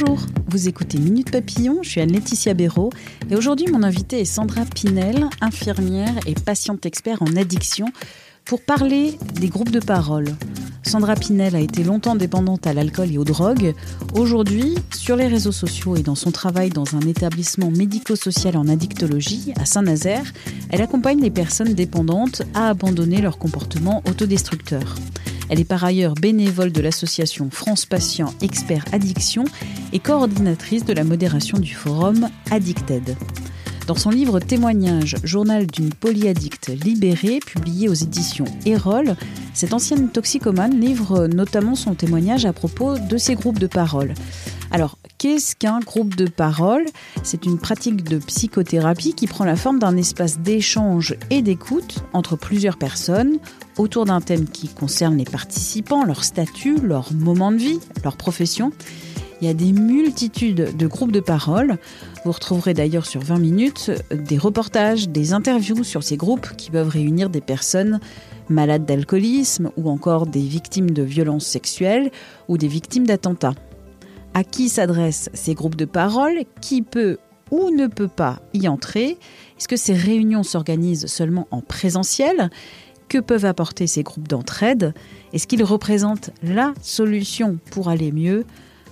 Bonjour, vous écoutez Minute Papillon, je suis Anne-Laetitia Béraud et aujourd'hui mon invité est Sandra Pinel, infirmière et patiente expert en addiction pour parler des groupes de parole. Sandra Pinel a été longtemps dépendante à l'alcool et aux drogues. Aujourd'hui, sur les réseaux sociaux et dans son travail dans un établissement médico-social en addictologie à Saint-Nazaire, elle accompagne les personnes dépendantes à abandonner leur comportement autodestructeur. Elle est par ailleurs bénévole de l'association France Patients Experts Addiction et coordinatrice de la modération du forum Addicted. Dans son livre Témoignage, journal d'une polyaddicte libérée, publié aux éditions Erol, cette ancienne toxicomane livre notamment son témoignage à propos de ces groupes de parole. Alors, qu'est-ce qu'un groupe de parole? C'est une pratique de psychothérapie qui prend la forme d'un espace d'échange et d'écoute entre plusieurs personnes autour d'un thème qui concerne les participants, leur statut, leur moment de vie, leur profession. Il y a des multitudes de groupes de parole. Vous retrouverez d'ailleurs sur 20 minutes des reportages, des interviews sur ces groupes qui peuvent réunir des personnes malades d'alcoolisme ou encore des victimes de violences sexuelles ou des victimes d'attentats. À qui s'adressent ces groupes de parole Qui peut ou ne peut pas y entrer? Est-ce que ces réunions s'organisent seulement en présentiel? Que peuvent apporter ces groupes d'entraide? Est-ce qu'ils représentent la solution pour aller mieux?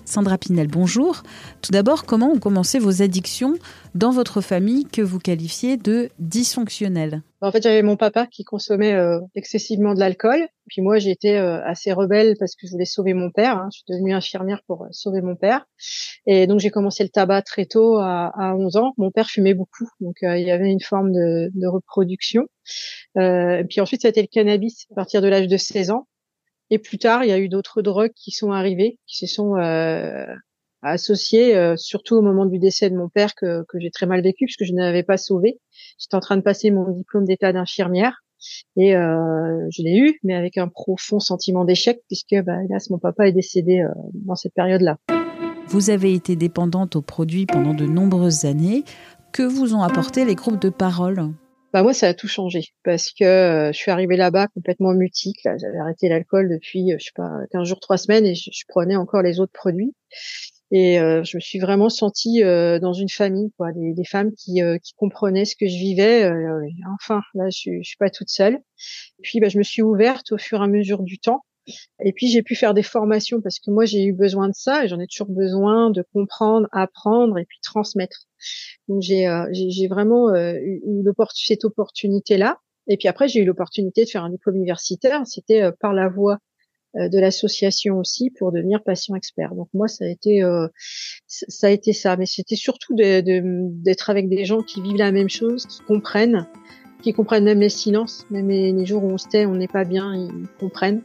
Sandra Pinel, bonjour. Tout d'abord, comment ont commencé vos addictions dans votre famille que vous qualifiez de dysfonctionnelles? En fait, j'avais mon papa qui consommait euh, excessivement de l'alcool. Puis moi, j'étais euh, assez rebelle parce que je voulais sauver mon père. Hein. Je suis devenue infirmière pour euh, sauver mon père. Et donc, j'ai commencé le tabac très tôt, à, à 11 ans. Mon père fumait beaucoup. Donc, il y avait une forme de, de reproduction. puis ensuite, c'était le cannabis à partir de l'âge de 16 ans. Et plus tard, il y a eu d'autres drogues qui sont arrivées, qui se sont euh, associées, euh, surtout au moment du décès de mon père que, que j'ai très mal vécu puisque je n'avais pas sauvé. J'étais en train de passer mon diplôme d'état d'infirmière et euh, je l'ai eu, mais avec un profond sentiment d'échec puisque, bah, hélas, mon papa est décédé euh, dans cette période-là. Vous avez été dépendante aux produits pendant de nombreuses années. Que vous ont apporté les groupes de parole? Bah moi ça a tout changé parce que euh, je suis arrivée là-bas complètement mutique. J'avais arrêté l'alcool depuis euh, je sais pas 15 jours, 3 semaines et je, prenais encore les autres produits. Et euh, je me suis vraiment sentie euh, dans une famille, quoi, des, des femmes qui, euh, qui comprenaient ce que je vivais. enfin, là, je, je suis pas toute seule. Et puis, bah, je me suis ouverte au fur et à mesure du temps. Et puis j'ai pu faire des formations parce que moi j'ai eu besoin de ça et j'en ai toujours besoin de comprendre, apprendre et puis transmettre. Donc j'ai euh, vraiment euh, eu cette opportunité là. Et puis après j'ai eu l'opportunité de faire un diplôme universitaire. C'était euh, par la voie euh, de l'association aussi pour devenir patient expert. Donc moi ça a été euh, ça a été ça, mais c'était surtout d'être de, avec des gens qui vivent la même chose, qui comprennent, qui comprennent même les silences, même les, jours où on se tait, on n'est pas bien, ils comprennent.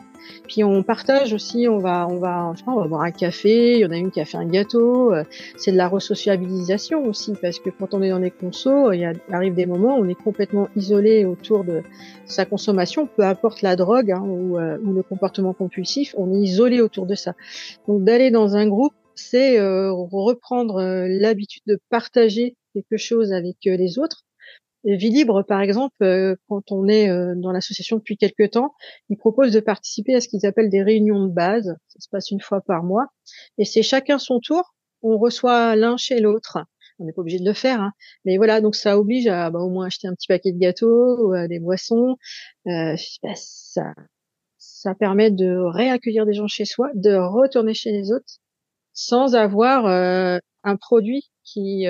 Puis on partage aussi, on va, on va, je sais on va boire un café. Il y en a une qui a fait un gâteau. Euh, c'est de la resociabilisation aussi, parce que quand on est dans les consos, il, arrive des moments où on est complètement isolé autour de sa consommation, peu importe la drogue hein, ou, euh, ou, le comportement compulsif, on est isolé autour de ça. Donc d'aller dans un groupe, c'est euh, reprendre l'habitude de partager quelque chose avec les autres Vie Libre, par exemple, euh, quand on est euh, dans l'association depuis quelques temps, ils proposent de participer à ce qu'ils appellent des réunions de base. Ça se passe une fois par mois. Et c'est chacun son tour. On reçoit l'un chez l'autre. On n'est pas obligé de le faire. Hein. Mais voilà, donc ça oblige à bah, au moins acheter un petit paquet de gâteaux, ou, des boissons. Euh, bah, ça, ça permet de réaccueillir des gens chez soi, de retourner chez les autres sans avoir un produit qui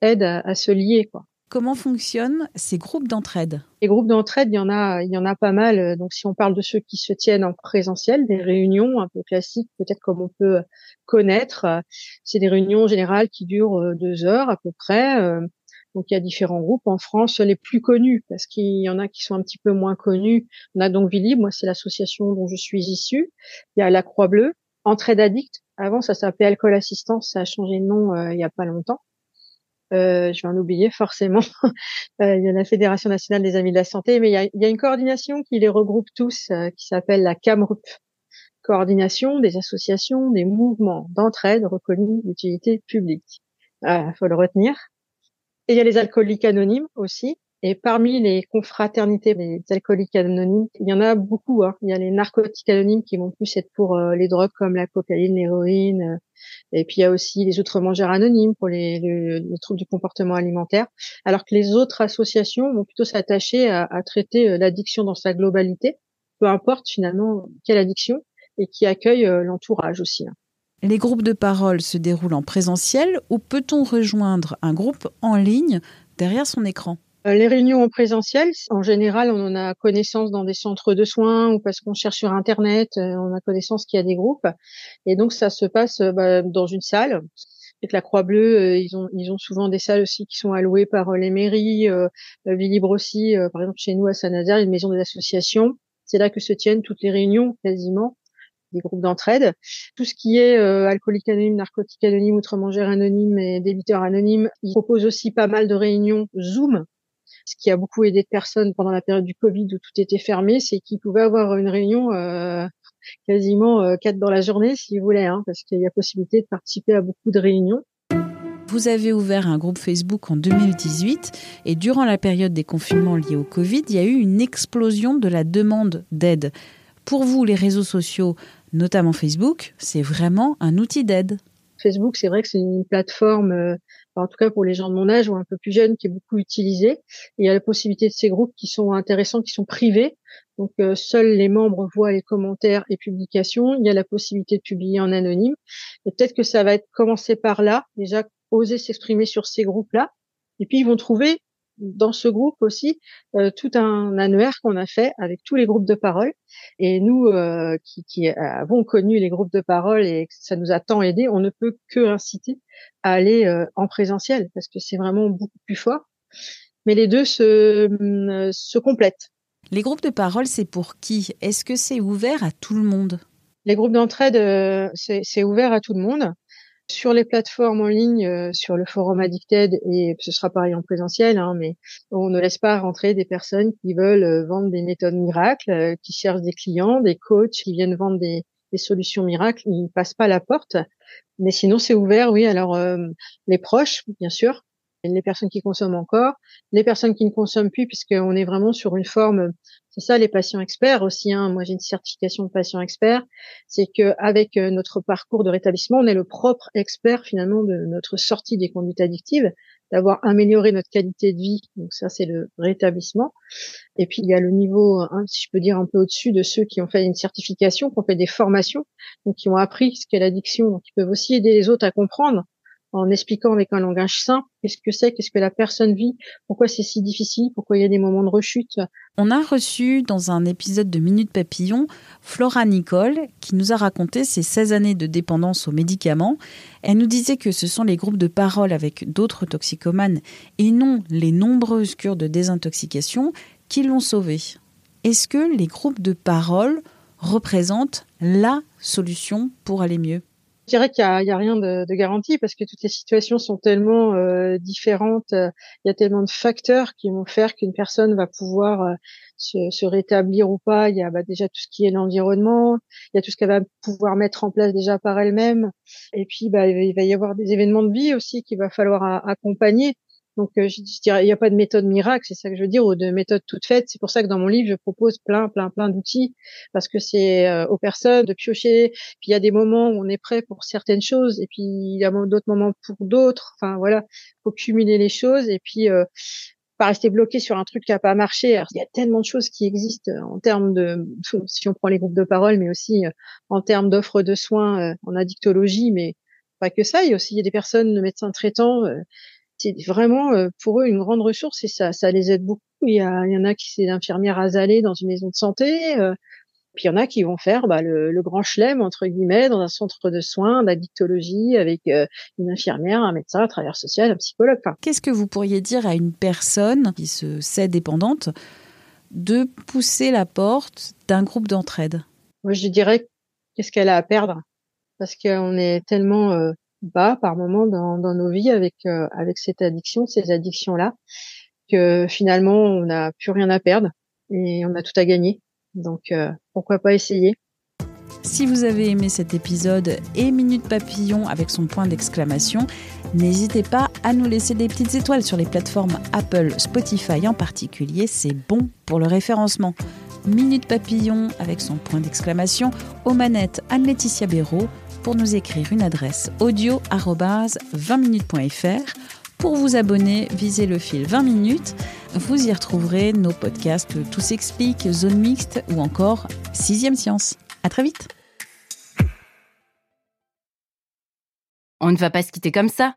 aide à, à se lier. quoi. Comment fonctionnent ces groupes d'entraide? Les groupes d'entraide, il y en a, il y en a pas mal. Donc, si on parle de ceux qui se tiennent en présentiel, des réunions un peu classiques, peut-être comme on peut connaître, c'est des réunions générales qui durent euh, deux heures à peu près. Euh, Donc il y a différents groupes en France, les plus connus, parce qu'il y en a qui sont un petit peu moins connus. On a donc Vili, moi c'est l'association dont je suis issue. Il y a la Croix Bleue, Entraide Addict. Avant ça s'appelait Alcool Assistance, ça a changé de nom euh, il y a pas longtemps. Euh, je vais en oublier forcément. il y a la Fédération nationale des amis de la santé, mais il y a, il y a une coordination qui les regroupe tous, qui s'appelle la CAMRUP, coordination des associations, des mouvements d'entraide reconnus d'utilité publique. Il faut le retenir. Et il y a les alcooliques anonymes aussi. Et parmi les confraternités des alcooliques anonymes, il y en a beaucoup. Hein. Il y a les narcotiques anonymes qui vont plus être pour euh, les drogues comme la cocaïne, l'héroïne. Euh, et puis il y a aussi les outre-mangeurs anonymes pour les, les, troubles du comportement alimentaire. Alors que les autres associations vont plutôt s'attacher à, à, traiter euh, l'addiction dans sa globalité, peu importe finalement quelle addiction, et qui accueille l'entourage aussi. Hein. Les groupes de parole se déroulent en présentiel ou peut-on rejoindre un groupe en ligne derrière son écran? Les réunions en présentiel, en général, on en a connaissance dans des centres de soins ou parce qu'on cherche sur Internet, euh, on a connaissance qu'il y a des groupes. Et donc, ça se passe euh, bah, dans une salle. Avec la Croix-Bleue, ils ont ils ont souvent des salles aussi qui sont allouées par les mairies. Euh, Villib aussi, par exemple chez nous à Saint-Nazaire, une maison des associations. C'est là que se tiennent toutes les réunions quasiment des groupes d'entraide. Tout ce qui est euh, alcoolique anonyme, narcotique anonyme, outre-mangère anonyme et débiteur anonyme, ils proposent aussi pas mal de réunions Zoom. Ce qui a beaucoup aidé de personnes pendant la période du Covid où tout était fermé, c'est qu'ils pouvaient avoir une réunion euh, quasiment euh, quatre dans la journée s'ils voulaient, hein, parce qu'il y a possibilité de participer à beaucoup de réunions. Vous avez ouvert un groupe Facebook en 2018 et durant la période des confinements liés au Covid, il y a eu une explosion de la demande d'aide. Pour vous, les réseaux sociaux, notamment Facebook, c'est vraiment un outil d'aide. Facebook, c'est vrai que c'est une plateforme, euh, en tout cas pour les gens de mon âge ou un peu plus jeunes, qui est beaucoup utilisée. Et il y a la possibilité de ces groupes qui sont intéressants, qui sont privés. Donc euh, seuls les membres voient les commentaires et publications. Il y a la possibilité de publier en anonyme. Et peut-être que ça va être commencé par là, déjà oser s'exprimer sur ces groupes-là. Et puis ils vont trouver dans ce groupe aussi euh, tout un annuaire qu'on a fait avec tous les groupes de parole. Et nous, euh, qui, qui, avons connu les groupes de parole et que ça nous a tant aidé, on ne peut que inciter à aller euh, en présentiel parce que c'est vraiment beaucoup plus fort. Mais les deux se, se complètent. Les groupes de parole, c'est pour qui? Est-ce que c'est ouvert à tout le monde? Les groupes d'entraide, c'est ouvert à tout le monde. Sur les plateformes en ligne, euh, sur le forum Addicted, et ce sera pareil en présentiel, hein, mais on ne laisse pas rentrer des personnes qui veulent euh, vendre des méthodes miracles, euh, qui cherchent des clients, des coachs qui viennent vendre des, des solutions miracles. Ils ne passent pas la porte. Mais sinon, c'est ouvert, oui. Alors, les proches, bien sûr, les personnes qui consomment encore, les personnes qui ne consomment plus, puisqu'on est vraiment sur une forme, c'est ça les patients experts aussi. Hein. Moi, j'ai une certification de patient expert. C'est que avec euh, notre parcours de rétablissement, on est le propre expert finalement de notre sortie des conduites addictives, d'avoir amélioré notre qualité de vie. Donc ça, c'est le rétablissement. Et puis il y a le niveau, hein, si je peux dire un peu au-dessus de ceux qui ont fait une certification, qui ont fait des formations, donc qui ont appris ce qu'est l'addiction, qui peuvent aussi aider les autres à comprendre en expliquant avec un langage simple qu'est-ce que c'est, qu'est-ce que la personne vit, pourquoi c'est si difficile, pourquoi il y a des moments de rechute. On a reçu dans un épisode de Minute Papillon Flora Nicole qui nous a raconté ses 16 années de dépendance aux médicaments. Elle nous disait que ce sont les groupes de parole avec d'autres toxicomanes et non les nombreuses cures de désintoxication qui l'ont sauvée. Est-ce que les groupes de parole représentent la solution pour aller mieux? Je dirais qu'il y, y a, rien de, de, garanti parce que toutes les situations sont tellement euh, différentes. Il y a tellement de facteurs qui vont faire qu'une personne va pouvoir euh, se, se, rétablir ou pas. Il y a bah, déjà tout ce qui est l'environnement. Il y a tout ce qu'elle va pouvoir mettre en place déjà par elle-même. Et puis, bah, il va y avoir des événements de vie aussi qu'il va falloir accompagner. Donc, euh, je, dirais, il n'y a pas de méthode miracle, c'est ça que je veux dire, ou de méthode toute faite. C'est pour ça que dans mon livre, je propose plein, plein, plein d'outils, parce que c'est euh, aux personnes de piocher. Puis il y a des moments où on est prêt pour certaines choses, et puis il y a d'autres moments pour d'autres. Enfin voilà, faut cumuler les choses, et puis euh, pas rester bloqué sur un truc qui a pas marché. il y a tellement de choses qui existent en termes de, si on prend les groupes de parole, mais aussi en termes d'offres de soins en addictologie, mais pas que ça. Il y a aussi des personnes, de médecins traitants c'est vraiment euh, pour eux une grande ressource et ça, ça les aide beaucoup. Il y, a, il y en a qui c'est infirmière azalée dans une maison de santé. Euh, Puis il y en a qui vont faire bah, le, grand chelem entre guillemets dans un centre de soins d'addictologie avec euh, une infirmière, un médecin, un travailleur social, un psychologue. Qu'est-ce que vous pourriez dire à une personne qui se sait dépendante de pousser la porte d'un groupe d'entraide? Moi, je dirais qu'est-ce qu'elle a à perdre? Parce qu'on est tellement euh, bas par moment dans, nos vies avec euh, avec cette addiction, ces addictions là, que finalement on n'a plus rien à perdre et on a tout à gagner. Donc euh, pourquoi pas essayer? Si vous avez aimé cet épisode et Minute Papillon avec son point d'exclamation, n'hésitez pas à nous laisser des petites étoiles sur les plateformes Apple, Spotify en particulier, c'est bon pour le référencement. Minute Papillon avec son point d'exclamation aux manettes Anne-Laetitia Béraud pour nous écrire une adresse audio 20minutes.fr. Pour vous abonner, visez le fil 20 minutes. Vous y retrouverez nos podcasts Tout s'explique, Zone mixte ou encore Sixième Science. À très vite. On ne va pas se quitter comme ça.